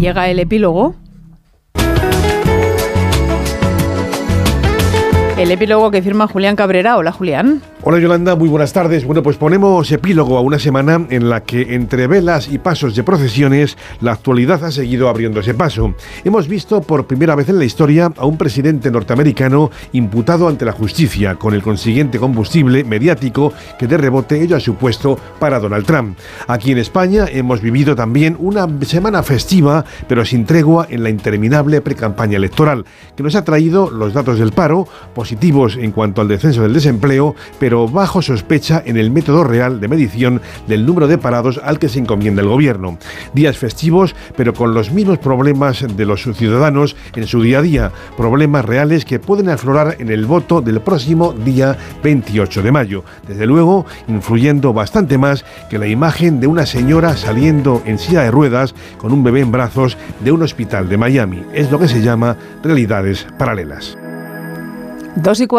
llega el epílogo. El epílogo que firma Julián Cabrera. Hola, Julián. Hola Yolanda, muy buenas tardes. Bueno, pues ponemos epílogo a una semana en la que entre velas y pasos de procesiones la actualidad ha seguido abriendo ese paso. Hemos visto por primera vez en la historia a un presidente norteamericano imputado ante la justicia con el consiguiente combustible mediático que de rebote ello ha supuesto para Donald Trump. Aquí en España hemos vivido también una semana festiva pero sin tregua en la interminable precampaña electoral que nos ha traído los datos del paro positivos en cuanto al descenso del desempleo, pero pero bajo sospecha en el método real de medición del número de parados al que se encomienda el gobierno. Días festivos, pero con los mismos problemas de los ciudadanos en su día a día, problemas reales que pueden aflorar en el voto del próximo día 28 de mayo. Desde luego, influyendo bastante más que la imagen de una señora saliendo en silla de ruedas con un bebé en brazos de un hospital de Miami. Es lo que se llama realidades paralelas. Dos y cuarto